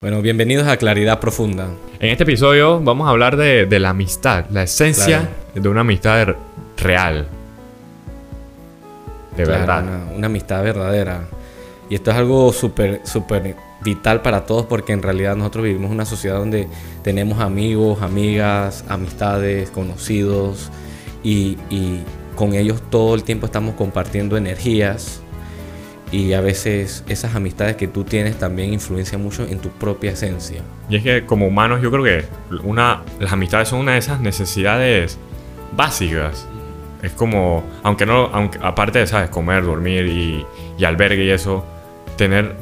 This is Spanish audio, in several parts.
Bueno, bienvenidos a Claridad Profunda. En este episodio vamos a hablar de, de la amistad, la esencia de una amistad real. De Claro, verdad. Una, una amistad verdadera. Y esto es algo súper, súper vital para todos porque en realidad nosotros vivimos una sociedad donde tenemos amigos, amigas, amistades, conocidos y, y con ellos todo el tiempo estamos compartiendo energías y a veces esas amistades que tú tienes también influencian mucho en tu propia esencia. Y es que como humanos yo creo que una, las amistades son una de esas necesidades básicas. Es como, aunque no, aunque, aparte de, ¿sabes? Comer, dormir y, y albergue y eso, tener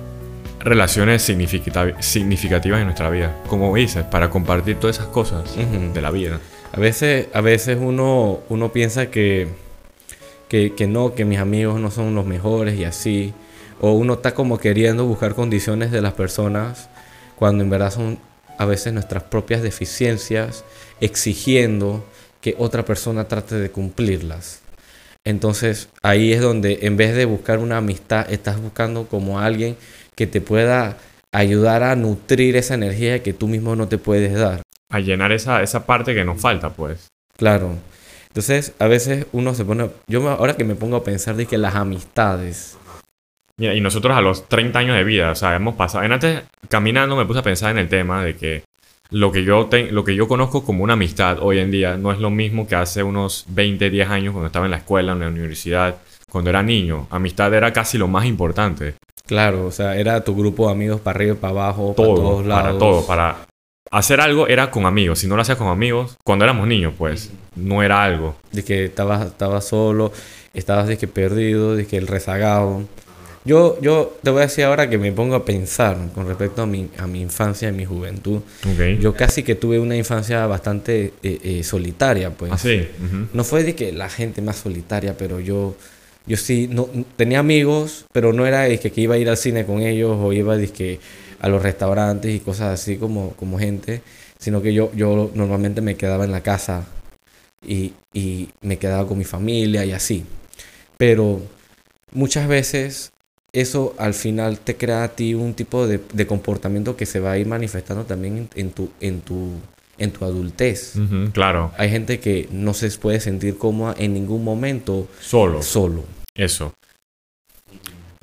relaciones significata- significativas en nuestra vida. Como dices, para compartir todas esas cosas Ujú. de la vida. A veces, a veces uno, uno piensa que, que, que no, que mis amigos no son los mejores y así. O uno está como queriendo buscar condiciones de las personas cuando en verdad son a veces nuestras propias deficiencias exigiendo que otra persona trate de cumplirlas. Entonces ahí es donde en vez de buscar una amistad, estás buscando como alguien que te pueda ayudar a nutrir esa energía que tú mismo no te puedes dar. A llenar esa, esa parte que nos falta, pues. Claro. Entonces, a veces uno se pone. Yo ahora que me pongo a pensar de que las amistades. Mira, y nosotros a los 30 años de vida, o sea, hemos pasado. En antes, caminando, me puse a pensar en el tema de que lo que yo, te- lo que yo conozco como una amistad hoy en día no es lo mismo que hace unos 20, 10 años cuando estaba en la escuela, en la universidad, cuando era niño. Amistad era casi lo más importante. Claro, o sea, era tu grupo de amigos para arriba y para abajo, para Todo, todos lados. para todo, para hacer algo era con amigos. Si no lo hacías con amigos, cuando éramos niños, pues, no era algo. De que estabas, estabas solo, estabas de que perdido, de que el rezagado. Yo, yo te voy a decir ahora que me pongo a pensar con respecto a mi, a mi infancia y mi juventud. Yo casi que tuve una infancia bastante eh, eh, solitaria, pues. Ujú. No fue de que la gente más solitaria, pero yo, yo sí, no, tenía amigos, pero no era de que, que iba a ir al cine con ellos o iba de que a los restaurantes y cosas así como, como gente, sino que yo, yo normalmente me quedaba en la casa y, y me quedaba con mi familia y así. Pero muchas veces eso al final te crea a ti un tipo de, de comportamiento que se va a ir manifestando también en, en tu, en, tu, en tu adultez. Claro. Hay gente que no se puede sentir cómoda en ningún momento Solo. solo. Eso.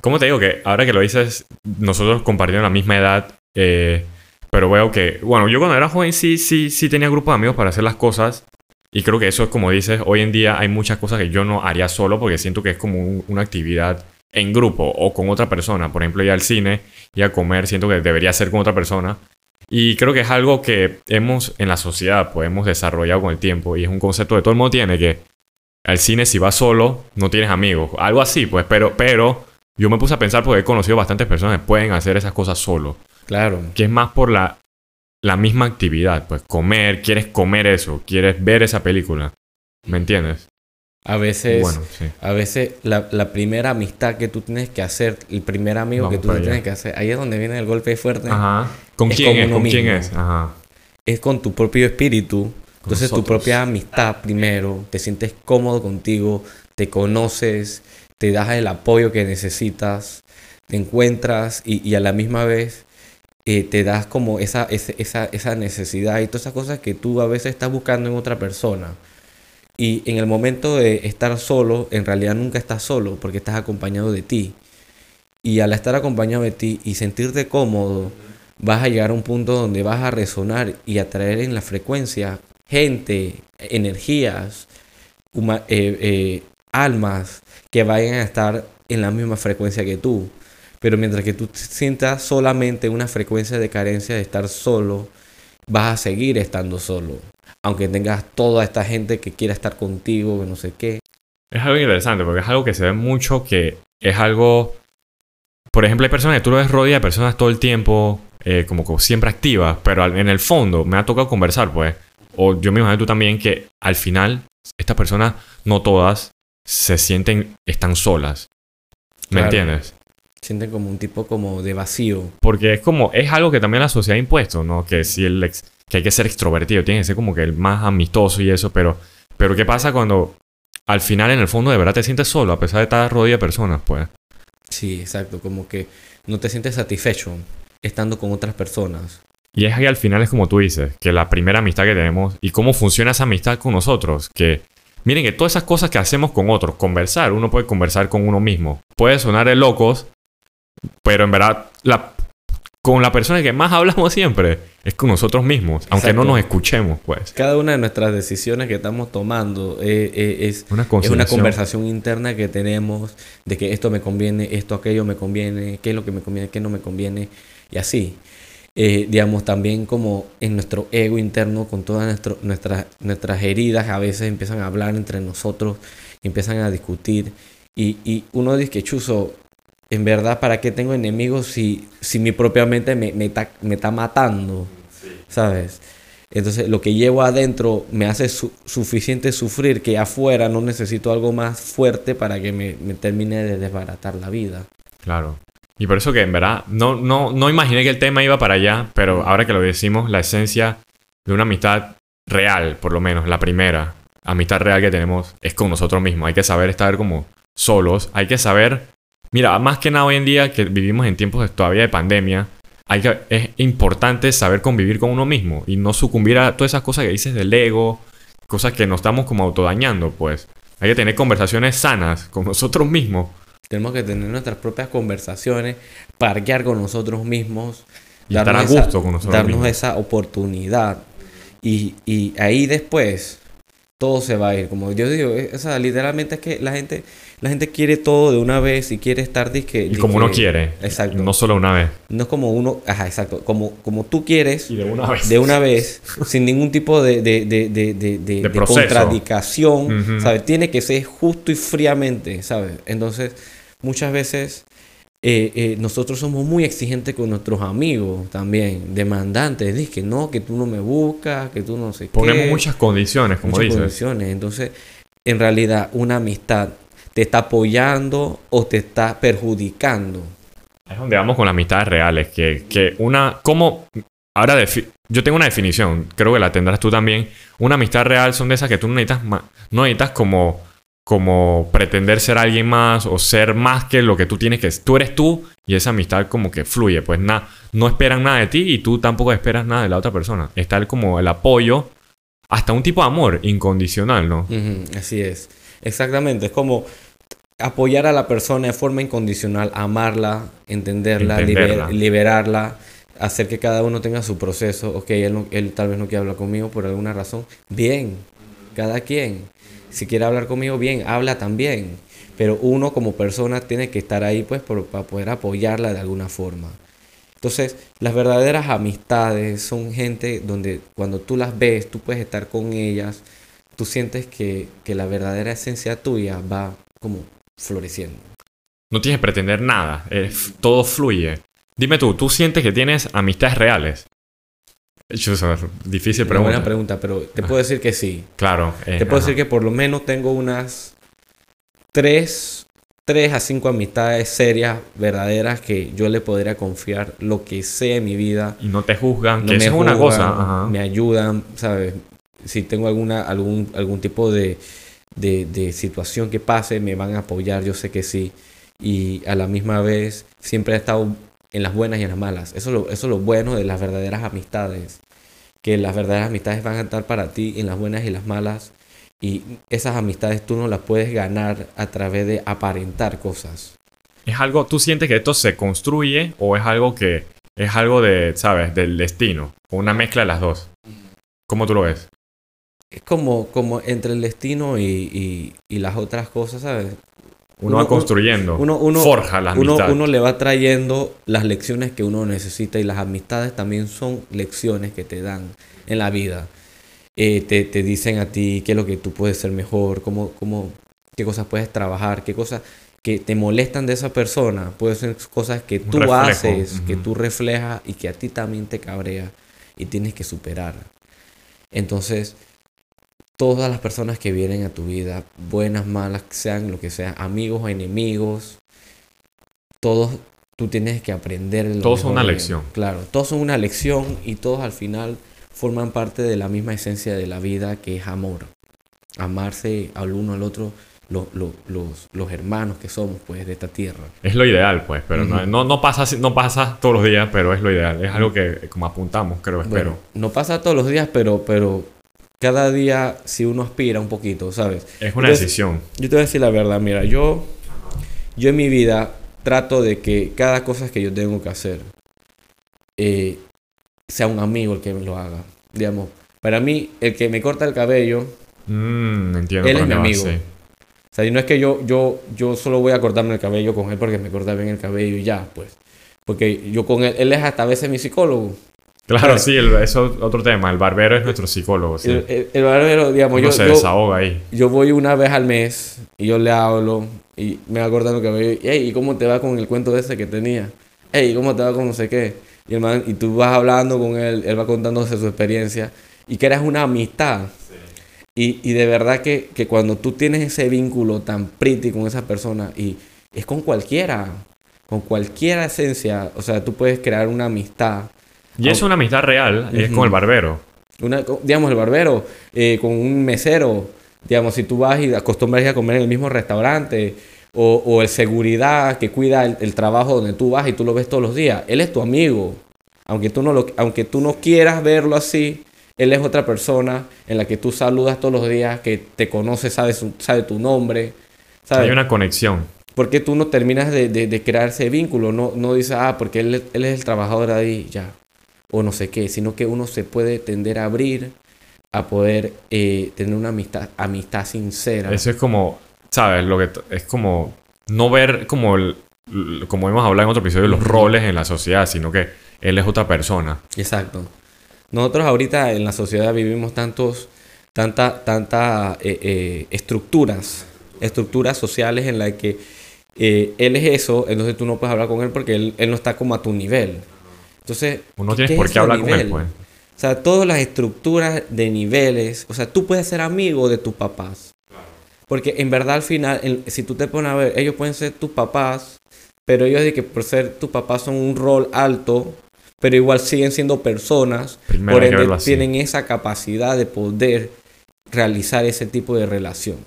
¿Cómo te digo que ahora que lo dices, nosotros compartimos la misma edad, eh, pero veo que, bueno, yo cuando era joven sí, sí, sí tenía grupo de amigos para hacer las cosas y creo que eso es como dices, hoy en día hay muchas cosas que yo no haría solo porque siento que es como un- una actividad en grupo o con otra persona, por ejemplo, ir al cine y a comer, siento que debería ser con otra persona. Y creo que es algo que hemos en la sociedad, pues hemos desarrollado con el tiempo y es un concepto que todo el mundo tiene que al cine si vas solo no tienes amigos, algo así, pues, pero, pero yo me puse a pensar porque he conocido bastantes personas que pueden hacer esas cosas solo, Claro. que es más por la, la misma actividad, pues comer, quieres comer eso, quieres ver esa película, ¿me entiendes? A veces, Bueno, sí. a veces la, la primera amistad que tú tienes que hacer, el primer amigo Vamos que tú tienes que hacer, ahí es donde viene el golpe fuerte, Ajá. ¿Con Es quién es? ¿Con quién es? Ajá. es con tu propio espíritu. Entonces tu propia amistad primero, te sientes cómodo contigo, te conoces, te das el apoyo que necesitas, te encuentras y, y a la misma vez eh, te das como esa, esa, esa necesidad y todas esas cosas que tú a veces estás buscando en otra persona. Y en el momento de estar solo, en realidad nunca estás solo porque estás acompañado de ti. Y al estar acompañado de ti y sentirte cómodo, vas a llegar a un punto donde vas a resonar y atraer en la frecuencia gente, energías, eh, eh, almas que vayan a estar en la misma frecuencia que tú. Pero mientras que tú sientas solamente una frecuencia de carencia de estar solo, vas a seguir estando solo. Aunque tengas toda esta gente que quiera estar contigo, que no sé qué. Es algo interesante porque es algo que se ve mucho que es algo... Por ejemplo, hay personas que tú lo ves rodeado de personas todo el tiempo, eh, como, siempre activas, pero en el fondo me ha tocado conversar, pues. O yo me imagino tú también que al final estas personas, no todas, se sienten, están solas. ¿Me Claro. entiendes? Sienten como un tipo como de vacío. Porque es como, es algo que también la sociedad ha impuesto, ¿no? Que si el ex- que hay que ser extrovertido, tiene que ser como que el más amistoso y eso, pero, pero ¿qué pasa cuando al final en el fondo de verdad te sientes solo, a pesar de estar rodeado de personas, pues? Sí, exacto. Como que no te sientes satisfecho. estando con otras personas. Y es ahí al final es como tú dices, que la primera amistad que tenemos y cómo funciona esa amistad con nosotros, que miren que todas esas cosas que hacemos con otros, conversar, uno puede conversar con uno mismo. Puede sonar de locos, pero en verdad la, con la persona que más hablamos siempre es con nosotros mismos, aunque no nos escuchemos, pues. Cada una de nuestras decisiones que estamos tomando eh, eh, es, Una es una conciliación. conversación interna que tenemos de que esto me conviene, esto, aquello me conviene, qué es lo que me conviene, qué no me conviene, y así. Eh, digamos, también como en nuestro ego interno, con todas nuestro- nuestras, nuestras heridas, a veces empiezan a hablar entre nosotros, empiezan a discutir, y, y uno dice que chuzo, en verdad, ¿para qué tengo enemigos si, si mi propia mente me, me, está, me está matando? ¿Sabes? Entonces, lo que llevo adentro me hace su- suficiente sufrir que afuera no necesito algo más fuerte para que me, me termine de desbaratar la vida. Claro. Y por eso que en verdad no, no, no imaginé que el tema iba para allá, pero ahora que lo decimos, la esencia de una amistad real, por lo menos, la primera amistad real que tenemos es con nosotros mismos. Hay que saber estar como solos, hay que saber, mira, más que nada hoy en día que vivimos en tiempos de- todavía de pandemia, hay que, es importante saber convivir con uno mismo y no sucumbir a todas esas cosas que dices del ego, cosas que nos estamos como autodañando, pues. Hay que tener conversaciones sanas con nosotros mismos. Tenemos que tener nuestras propias conversaciones, parquear con nosotros mismos, Y estar a esa- gusto con nosotros darnos mismos. esa oportunidad. Y, y ahí después todo se va a ir. Como yo digo, o sea, literalmente es que la gente, la gente quiere todo de una vez y quiere estar disque. Y como uno quiere. Exacto. No solo una vez. No es como uno, ajá, exacto, como, como tú quieres de una vez. de una vez, sin ningún tipo de, de, de, de, contradicción. ¿sabes? Tiene que ser justo y fríamente, ¿sabes? Entonces, muchas veces eh, eh, nosotros somos muy exigentes con nuestros amigos también, demandantes, dices que no, que tú no me buscas, que tú no sé Ponemos qué. muchas condiciones, como muchas dices. condiciones. Entonces, en realidad, una amistad te está apoyando o te está perjudicando. Es donde vamos con las amistades reales. Que, que una. ¿Cómo.? Ahora, yo tengo una definición. Creo que la tendrás tú también. Una amistad real son de esas que tú no necesitas. No necesitas como. Como pretender ser alguien más o ser más que lo que tú tienes que Tú eres tú y esa amistad como que fluye. Pues nada, no esperan nada de ti y tú tampoco esperas nada de la otra persona. Está el, como el apoyo, hasta un tipo de amor incondicional, ¿no? Ujú, así es. Exactamente. Es como apoyar a la persona de forma incondicional, amarla, entenderla, Entenderla. liber- liberarla, hacer que cada uno tenga su proceso. Ok, él, no- él tal vez no quiere hablar conmigo por alguna razón. Bien, cada quien. Si quiere hablar conmigo, bien, habla también. Pero uno como persona tiene que estar ahí pues por- para poder apoyarla de alguna forma. Entonces, las verdaderas amistades son gente donde cuando tú las ves, tú puedes estar con ellas, tú sientes que, que la verdadera esencia tuya va como floreciendo. No tienes que pretender nada. es- todo fluye. Dime tú, ¿tú sientes que tienes amistades reales? Es difícil Una pregunta. buena pregunta, pero te puedo decir que sí. Claro. eh, Te puedo ajá. decir que por lo menos tengo unas tres, tres a cinco amistades serias, verdaderas, que yo le podría confiar lo que sea en mi vida. Y no te juzgan, no que me eso es una juzgan, cosa. ajá. me ayudan, ¿sabes? Si tengo alguna, algún, algún tipo de, de, de situación que pase, me van a apoyar, yo sé que sí. Y a la misma vez, siempre he estado en las buenas y en las malas. Eso es lo, eso es lo bueno de las verdaderas amistades. Que las verdaderas amistades van a estar para ti en las buenas y las malas. Y esas amistades tú no las puedes ganar a través de aparentar cosas. ¿Es algo, tú sientes que esto se construye o es algo que es algo de, ¿sabes? Del destino? O una mezcla de las dos. ¿Cómo tú lo ves? Es como, como entre el destino y, y, y las otras cosas, ¿sabes? Uno, Uno- va construyendo. uno- uno- forja la uno, amistad. uno le va trayendo las lecciones que uno necesita y las amistades también son lecciones que te dan en la vida. Eh, te, te dicen a ti qué es lo que tú puedes ser mejor, cómo, cómo, qué cosas puedes trabajar, qué cosas que te molestan de esa persona. Pueden ser cosas que tú reflejo, haces, que ujú. tú reflejas y que a ti también te cabrea y tienes que superar. Entonces, todas las personas que vienen a tu vida, buenas, malas, sean lo que sea, amigos o enemigos, todos tú tienes que aprender. lo Todos son una lección. Claro, todos son una lección y todos al final forman parte de la misma esencia de la vida que es amor. Amarse al uno al otro los, los, los, los hermanos que somos, pues, de esta tierra. Es lo ideal, pues, pero no, no, no pasa, no pasa todos los días, pero es lo ideal. Es algo que como apuntamos, creo, espero. No pasa todos los días, pero, pero cada día si uno aspira un poquito, ¿sabes? Es una Entonces, decisión. Yo te voy a decir la verdad, mira, yo, yo en mi vida trato de que cada cosa que yo tengo que hacer eh, sea un amigo el que me lo haga. Digamos, para mí, el que me corta el cabello, Mm, entiendo Él es mi vas, amigo. sí. o sea, y no es que yo, yo, yo solo voy a cortarme el cabello con él porque me corta bien el cabello y ya, pues. Porque yo con él, él es hasta a veces mi psicólogo. Claro, sí, el- eso es otro tema. El barbero es nuestro psicólogo, sí. El, el- el barbero, digamos, Uno yo, se yo, desahoga ahí. yo voy una vez al mes y yo le hablo y me va el cabello. Y, hey, ¿y cómo te va con el cuento ese que tenía? Hey, ¿cómo te va con no sé qué? Y, el man- y tú vas hablando con él, él va contándose su experiencia y creas una amistad. Y, y de verdad que, que cuando tú tienes ese vínculo tan pretty con esa persona y es con cualquiera, con cualquier esencia, o sea, tú puedes crear una amistad. Y es una amistad real, es Ujú. con el barbero. Una, digamos, el barbero, eh, con un mesero, digamos, si tú vas y acostumbras a comer en el mismo restaurante, o, o el seguridad que cuida el, el trabajo donde tú vas y tú lo ves todos los días, él es tu amigo. Aunque tú, no lo, aunque tú no quieras verlo así, él es otra persona en la que tú saludas todos los días, que te conoce, sabe, su- sabe tu nombre. ¿sabes? Hay una conexión. ¿Por qué tú no terminas de, de- de crear ese vínculo? No, no dices, ah, porque él, él es el trabajador ahí, ya. O no sé qué, sino que uno se puede tender a abrir a poder eh, tener una amistad, amistad sincera. Eso es como, ¿sabes? Lo que es como no ver como el, como hemos hablado en otro episodio, los roles en la sociedad, sino que él es otra persona. Exacto. Nosotros ahorita en la sociedad vivimos tantos, tanta, tanta eh, eh, estructuras, estructuras sociales en las que eh, él es eso, entonces tú no puedes hablar con él porque él, él no está como a tu nivel. Entonces, No tienes ¿qué por qué hablar de con él, nivel? pues. O sea, todas las estructuras de niveles, o sea, tú puedes ser amigo de tus papás. Porque en verdad al final, el- si tú te pones a ver, ellos pueden ser tus papás, pero ellos de que por ser tus papás son un rol alto, pero igual siguen siendo personas, Primero por ende tienen esa capacidad de poder realizar ese tipo de relación.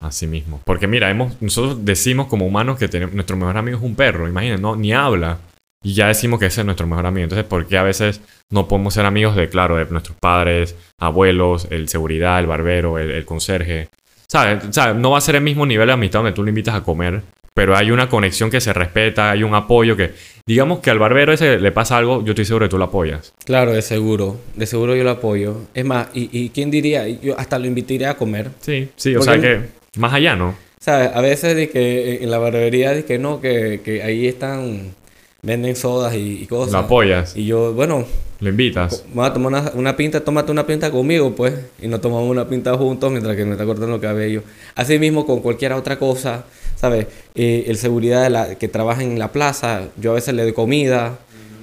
Así mismo. Porque mira, hemos, nosotros decimos como humanos que tenemos, nuestro mejor amigo es un perro. Imagínense, no, ni habla. Y ya decimos que ese es nuestro mejor amigo. Entonces, ¿por qué a veces no podemos ser amigos de, claro, de nuestros padres, abuelos, el seguridad, el barbero, el, el conserje? ¿Sabes? ¿Sabes? No va a ser el mismo nivel de amistad donde tú le invitas a comer, pero hay una conexión que se respeta, hay un apoyo que, digamos que al barbero ese le pasa algo, yo estoy seguro que tú lo apoyas. Claro, de seguro, de seguro yo lo apoyo. Es más, y, y quién diría, yo hasta lo invitaría a comer. Sí, sí, o sea que más allá, ¿no? ¿Sabes? A veces de que en la barbería de que no, que, que ahí están, venden sodas y, y cosas. Lo apoyas, Y yo, bueno, lo invitas. vamos a tomar una, una pinta, tómate una pinta conmigo, pues. Y nos tomamos una pinta juntos mientras que me está cortando el cabello. Así mismo con cualquier otra cosa, ¿sabes? Eh, el seguridad de la, que trabaja en la plaza, yo a veces le doy comida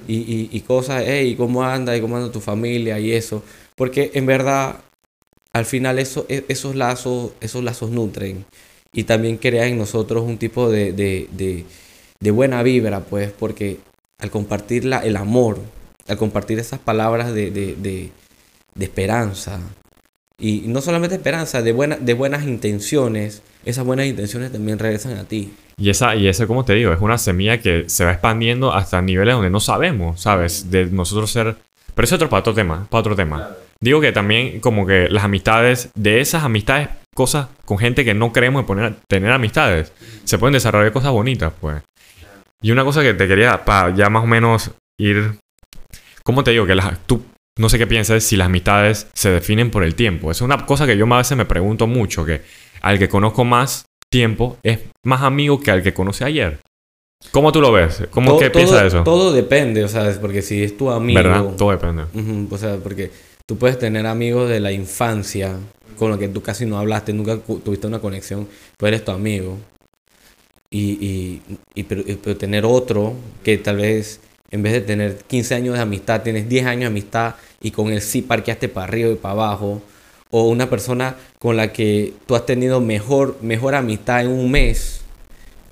y, y, y cosas, hey, ¿cómo anda? ¿Y cómo anda tu familia? Y eso. Porque en verdad, al final eso, e- esos lazos, esos lazos nutren. Y también crean en nosotros un tipo de, de, de, de buena vibra, pues, porque al compartir el amor, al compartir esas palabras de, de, de, esperanza, y no solamente esperanza, de, buena, de buenas intenciones, esas buenas intenciones también regresan a ti. Y esa, y ese, como te digo, es una semilla que se va expandiendo hasta niveles donde no sabemos, ¿sabes? De nosotros ser... Pero ese es otro para otro tema, para otro tema. Digo que también como que las amistades, de esas amistades, cosas con gente que no creemos en poner, tener amistades, se pueden desarrollar cosas bonitas, pues. Y una cosa que te quería, para ya más o menos ir... ¿Cómo te digo? Que las, tú, no sé qué piensas si las amistades se definen por el tiempo. Es una cosa que yo a veces me pregunto mucho, que al que conozco más tiempo es más amigo que al que conoce ayer. ¿Cómo tú lo ves? ¿Cómo todo, que piensas todo- de eso? Todo depende, o sea, porque si es tu amigo... ¿Verdad? Todo depende. O sea, porque tú puedes tener amigos de la infancia con los que tú casi no hablaste, nunca tuviste una conexión, pero eres tu amigo. Y, y, y pero, y- pero tener otro que tal vez en vez de tener 15 años de amistad, tienes 10 años de amistad y con él sí parqueaste para arriba y para abajo. O una persona con la que tú has tenido mejor, mejor amistad en un mes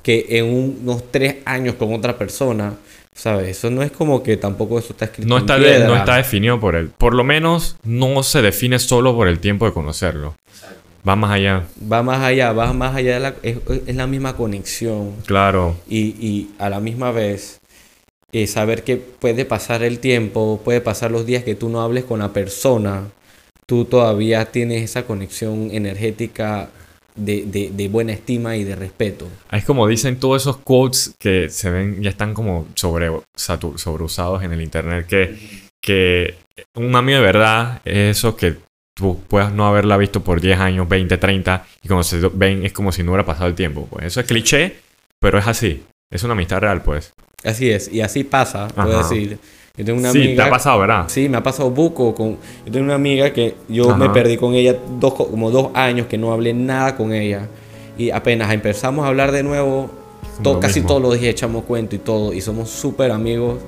que en un- unos 3 años con otra persona. ¿Sabes? Eso no es como que tampoco eso está escrito No en está, de- no está definido por él. Por lo menos no se define solo por el tiempo de conocerlo. Va más allá. Va más allá, va más allá de la... Es, es la misma conexión. Claro. Y, y a la misma vez eh, saber que puede pasar el tiempo, puede pasar los días que tú no hables con la persona, tú todavía tienes esa conexión energética de, de, de buena estima y de respeto. Es como dicen todos esos quotes que se ven, ya están como sobre, sobreusados en el internet, que, que un amigo de verdad es eso que tú puedas no haberla visto por 10 años, 20, 30, y cuando se ven es como si no hubiera pasado el tiempo. Pues eso es cliché, pero es así. Es una amistad real, pues. Así es, y así pasa, puedo Ajá. decir. Yo tengo una sí, amiga... te ha pasado, ¿verdad? Sí, me ha pasado buco con... Yo tengo una amiga que yo me Ajá. perdí con ella dos, como dos años que no hablé nada con ella. Y apenas empezamos a hablar de nuevo, Como to- lo casi todos los días echamos cuento y todo. Y somos súper amigos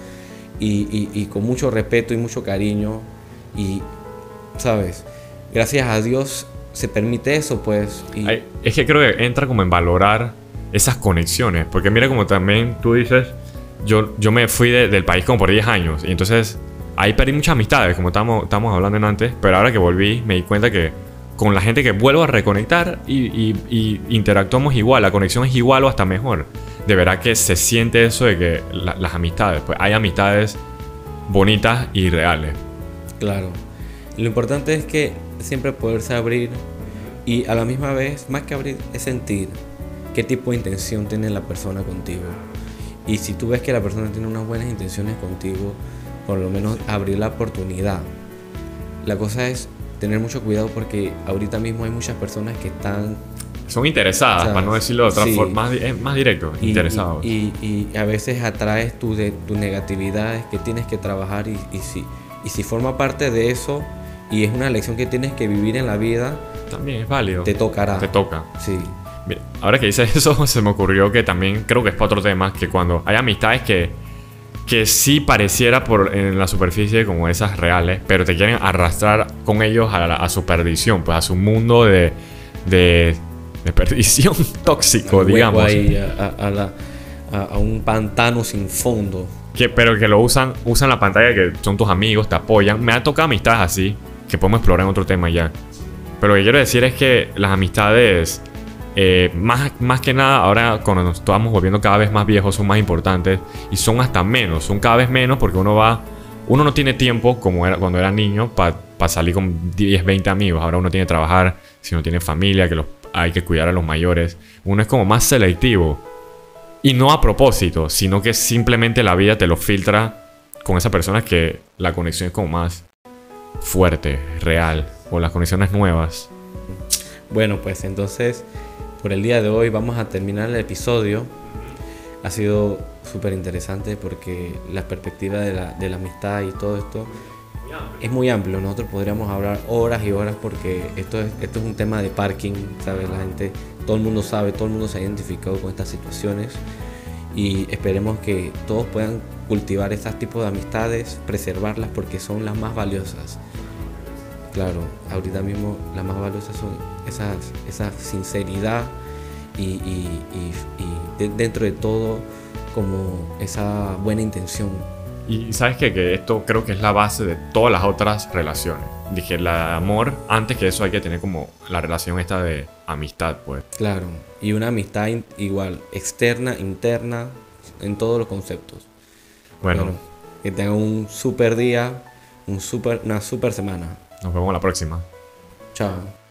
y, y- y con mucho respeto y mucho cariño. Y, ¿sabes? Gracias a Dios se permite eso, pues. Y, Ay, Es que creo que entra como en valorar esas conexiones. Porque mira como también tú dices, yo, yo me fui de- del país como por 10 años. Y entonces ahí perdí muchas amistades, como estábamos, estábamos hablando en antes. Pero ahora que volví me di cuenta que con la gente que vuelvo a reconectar y, y- y interactuamos igual, la conexión es igual o hasta mejor. De verdad que se siente eso de que la- las amistades, pues hay amistades bonitas y reales. Claro. Lo importante es que siempre poderse abrir y a la misma vez, más que abrir, es sentir qué tipo de intención tiene la persona contigo. Y si tú ves que la persona tiene unas buenas intenciones contigo, por lo menos abrir la oportunidad. La cosa es tener mucho cuidado porque ahorita mismo hay muchas personas que están Son interesadas, sea, para no decirlo de otra sí. forma, más, más directo, y, interesados. y, y- y a veces atraes tu, de, tu negatividad es que tienes que trabajar y, y si, y si forma parte de eso y es una lección que tienes que vivir en la vida, También es válido. te tocará. Te toca. Sí, Mira, ahora que dices eso, se me ocurrió que también creo que es para otro tema, que cuando hay amistades que, que sí pareciera por, en la superficie como esas reales, pero te quieren arrastrar con ellos a, la- a su perdición, pues a su mundo de, de, de perdición tóxico, digamos. ahí a, a- a la- a- a un pantano sin fondo. Que, pero que lo usan, usan la pantalla que son tus amigos, te apoyan. Me ha tocado amistades así, que podemos explorar en otro tema ya. Pero lo que quiero decir es que las amistades, eh, más, más que nada, ahora cuando nos estamos volviendo cada vez más viejos, son más importantes y son hasta menos, son cada vez menos porque uno va, uno no tiene tiempo como era cuando era niño para salir con 10, 20 amigos. Ahora uno tiene que trabajar, si uno tiene familia, que hay que cuidar a los mayores. Uno es como más selectivo. Y no a propósito, sino que simplemente la vida te lo filtra con esa persona que la conexión es como más fuerte, real, o las conexiones nuevas. Bueno, pues entonces, por el día de hoy vamos a terminar el episodio. Ha sido súper interesante porque la perspectiva de la, de la amistad y todo esto es muy amplio. Nosotros podríamos hablar horas y horas porque esto es, esto es un tema de parking, ¿sabes? La gente, todo el mundo sabe, todo el mundo se ha identificado con estas situaciones y esperemos que todos puedan cultivar estos tipos de amistades, preservarlas porque son las más valiosas. Claro, ahorita mismo las más valiosas son esas, esa sinceridad y, y- y- y de- dentro de todo como esa buena intención. Y sabes qué? que esto creo que es la base de todas las otras relaciones. Dije, la de amor, antes que eso hay que tener como la relación esta de amistad, pues. Claro, y una amistad igual, externa, interna, en todos los conceptos. Bueno, Bueno, que tengan un super día, un super, una super semana. Nos vemos la próxima. Chao.